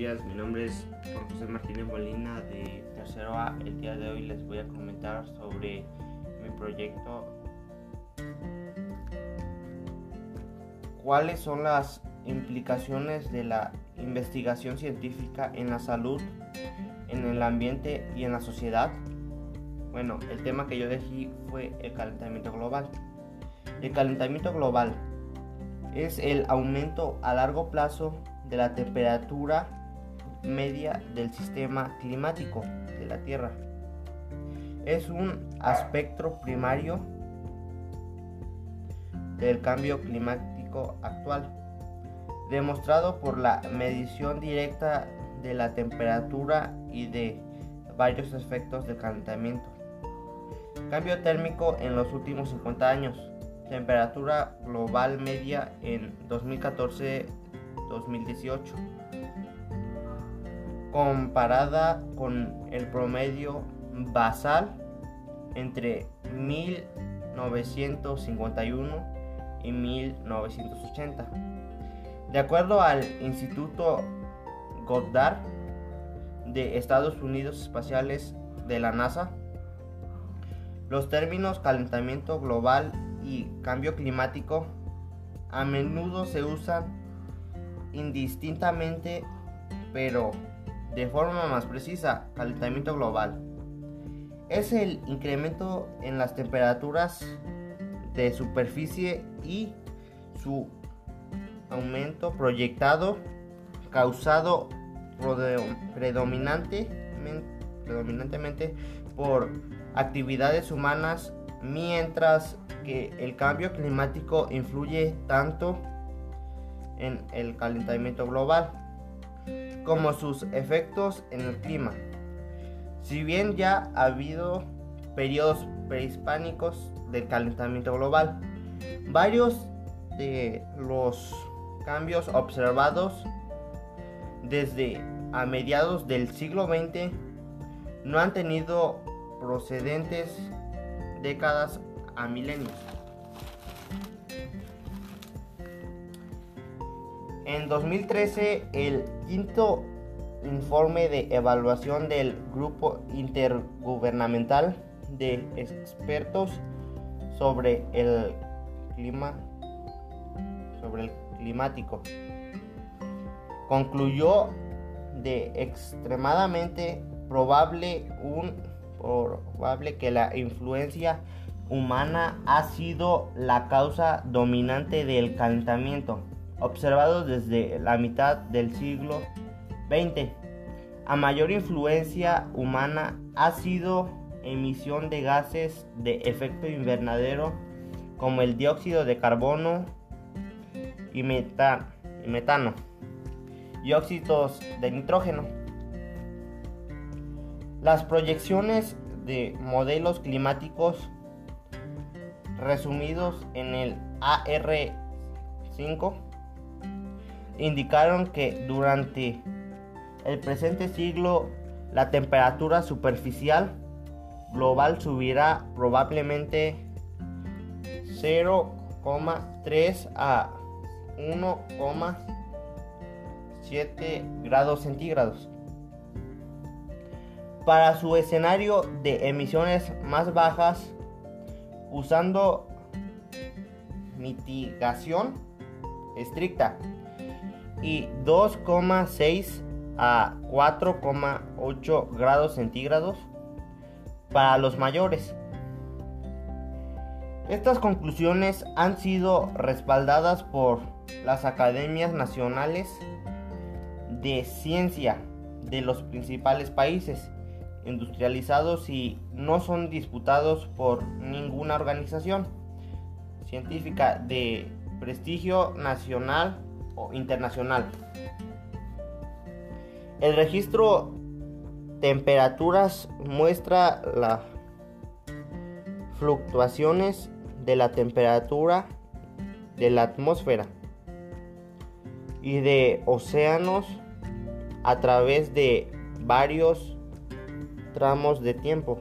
días, mi nombre es José Martínez Molina de Tercero A. El día de hoy les voy a comentar sobre mi proyecto. ¿Cuáles son las implicaciones de la investigación científica en la salud, en el ambiente y en la sociedad? Bueno, el tema que yo elegí fue el calentamiento global. El calentamiento global es el aumento a largo plazo de la temperatura media del sistema climático de la Tierra. Es un aspecto primario del cambio climático actual, demostrado por la medición directa de la temperatura y de varios efectos del calentamiento. Cambio térmico en los últimos 50 años. Temperatura global media en 2014 2018, comparada con el promedio basal entre 1951 y 1980. De acuerdo al Instituto Goddard de Estados Unidos Espaciales de la NASA, los términos calentamiento global y cambio climático a menudo se usan indistintamente, pero de forma más precisa, calentamiento global. Es el incremento en las temperaturas de superficie y su aumento proyectado causado predominantemente por actividades humanas, mientras que el cambio climático influye tanto en el calentamiento global, como sus efectos en el clima. Si bien ya ha habido periodos prehispánicos del calentamiento global, varios de los cambios observados desde a mediados del siglo XX no han tenido procedentes décadas a milenios. En 2013, el quinto informe de evaluación del Grupo Intergubernamental de Expertos sobre el clima sobre el climático concluyó de extremadamente probable un probable que la influencia humana ha sido la causa dominante del calentamiento observados desde la mitad del siglo XX. A mayor influencia humana ha sido emisión de gases de efecto invernadero como el dióxido de carbono y, metano y óxidos de nitrógeno. Las proyecciones de modelos climáticos resumidos en el AR5 indicaron que durante el presente siglo la temperatura superficial global subirá probablemente 0,3 a 1,7 grados centígrados. Para su escenario de emisiones más bajas, usando mitigación estricta, y 2,6 a 4,8 grados centígrados para los mayores. Estas conclusiones han sido respaldadas por las academias nacionales de ciencia de los principales países industrializados y no son disputados por ninguna organización científica de prestigio nacional internacional. El registro temperaturas muestra las fluctuaciones de la temperatura de la atmósfera y de océanos a través de varios tramos de tiempo.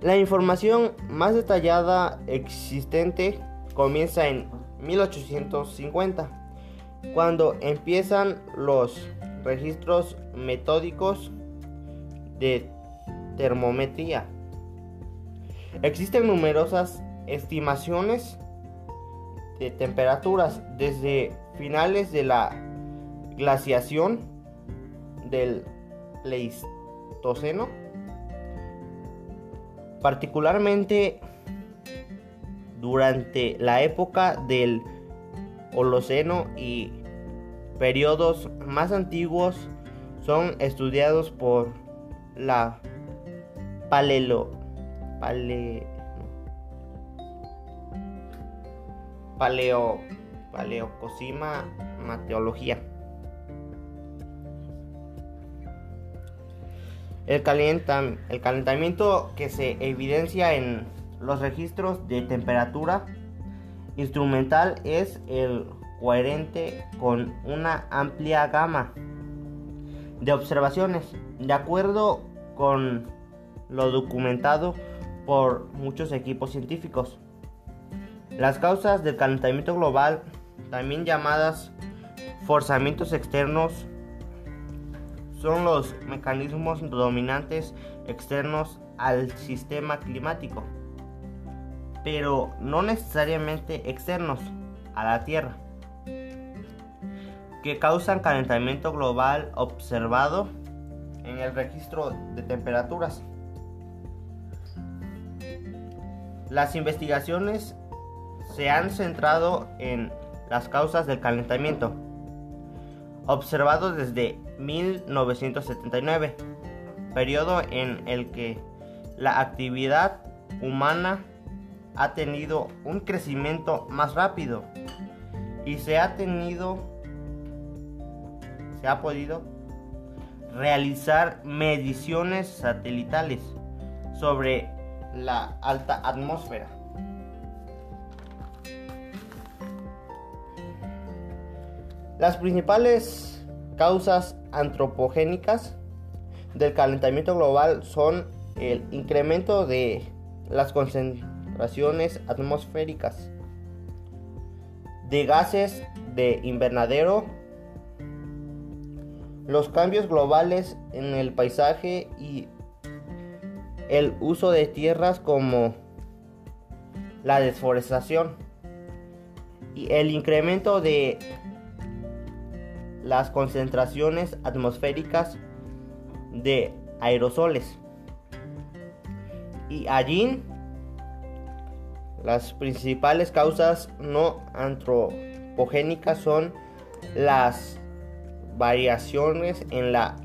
La información más detallada existente comienza en 1850 cuando empiezan los registros metódicos de termometría. Existen numerosas estimaciones de temperaturas desde finales de la glaciación del Pleistoceno, particularmente durante la época del Holoceno y periodos más antiguos son estudiados por la pale, paleo, paleocosima mateología. El, el calentamiento que se evidencia en los registros de temperatura instrumental es el coherente con una amplia gama de observaciones, de acuerdo con lo documentado por muchos equipos científicos. Las causas del calentamiento global, también llamadas forzamientos externos, son los mecanismos dominantes externos al sistema climático, pero no necesariamente externos a la Tierra, que causan calentamiento global observado en el registro de temperaturas. Las investigaciones se han centrado en las causas del calentamiento, observado desde 1979, periodo en el que la actividad humana ha tenido un crecimiento más rápido y se ha tenido se ha podido realizar mediciones satelitales sobre la alta atmósfera. Las principales causas antropogénicas del calentamiento global son el incremento de las concentraciones atmosféricas de gases de invernadero, los cambios globales en el paisaje y el uso de tierras como la deforestación y el incremento de las concentraciones atmosféricas de aerosoles. Y allí las principales causas no antropogénicas son las variaciones en la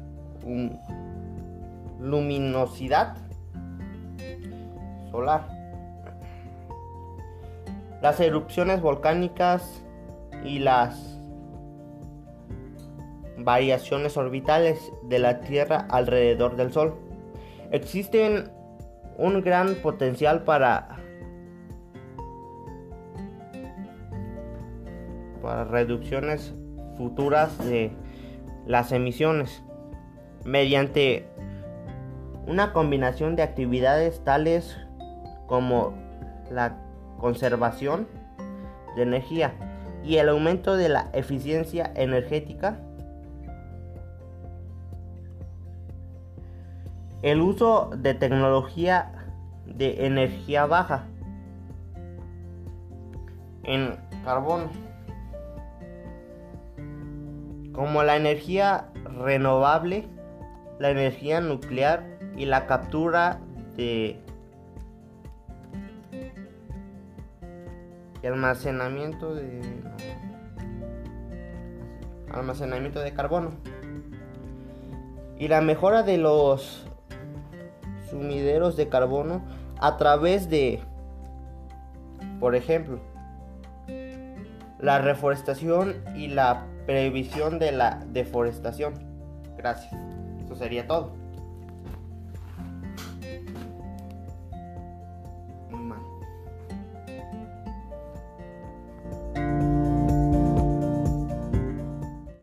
luminosidad solar, las erupciones volcánicas y las variaciones orbitales de la Tierra alrededor del Sol. Existen un gran potencial para, para reducciones futuras de las emisiones mediante una combinación de actividades tales como la conservación de energía y el aumento de la eficiencia energética. El uso de tecnología de energía baja en carbono, como la energía renovable, la energía nuclear y la captura de almacenamiento de almacenamiento de carbono. Y la mejora de los sumideros de carbono a través de, por ejemplo, la reforestación y la previsión de la deforestación. Gracias. Eso sería todo.